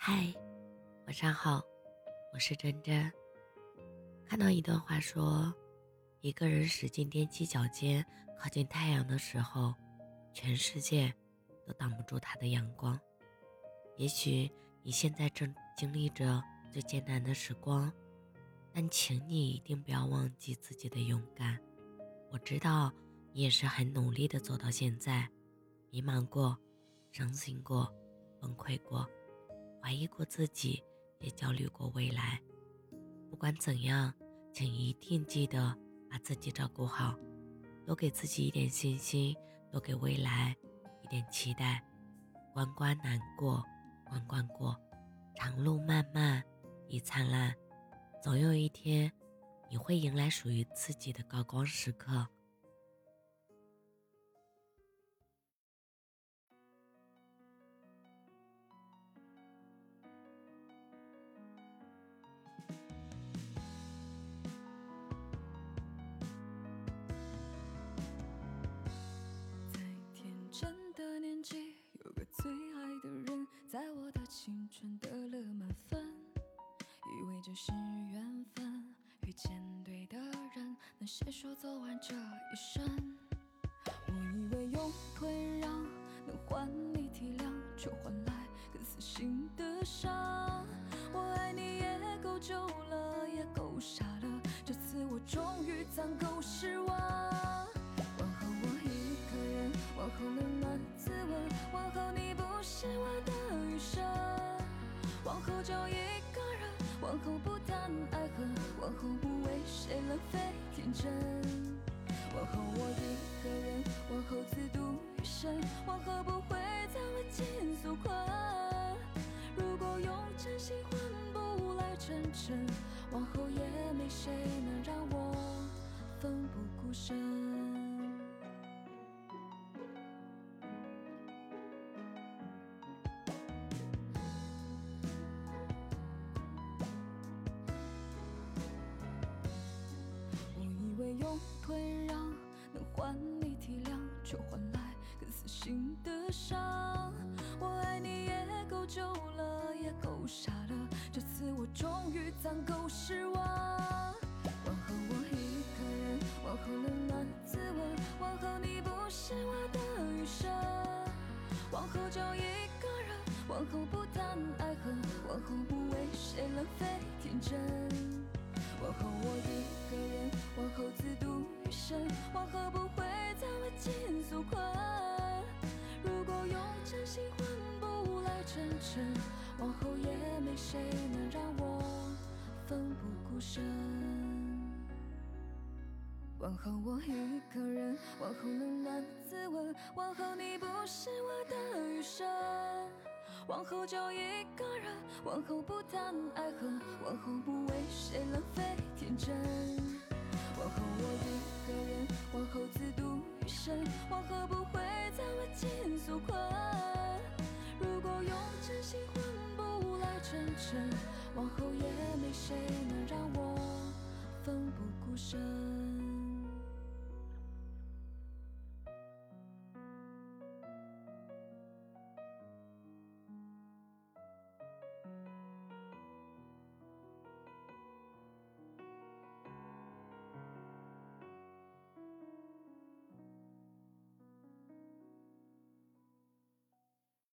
嗨，晚上好，我是真真。看到一段话说，一个人使劲踮起脚尖靠近太阳的时候，全世界都挡不住他的阳光。也许你现在正经历着最艰难的时光，但请你一定不要忘记自己的勇敢。我知道你也是很努力的走到现在，迷茫过，伤心过，崩溃过。怀疑过自己，也焦虑过未来。不管怎样，请一定记得把自己照顾好，多给自己一点信心，多给未来一点期待。关关难过关关过，长路漫漫亦灿烂。总有一天，你会迎来属于自己的高光时刻。青春得了满分，以为这是缘分，遇见对的人，能携手走完这一生。我以为用退让能换你体谅，却换来更死心的伤。我爱你也够久了，也够傻了，这次我终于攒够失望。往后我一个人，往后冷暖自问，往后你不是我的。往后就一个人，往后不谈爱恨，往后不为谁浪费天真。往后我一个人，往后自度余生，往后不会再为情所困。如果用真心换不来真诚，往后也没谁能让我奋不顾身。退让能换你体谅，却换来更死心的伤。我爱你也够久了，也够傻了，这次我终于攒够失望。往后我一个人，往后冷暖自问，往后你不是我的余生。往后就一个人，往后不谈爱恨，往后不为谁浪费天真。往后我一个人，往后往后我一个人，往后冷暖自问，往后你不是我的余生。往后就一个人，往后不谈爱恨，往后不为谁浪费天真。往后我一个人，往后自度余生，往后不会再为情所困。如果用真心换不来真诚，往后也没谁能让我奋不顾身。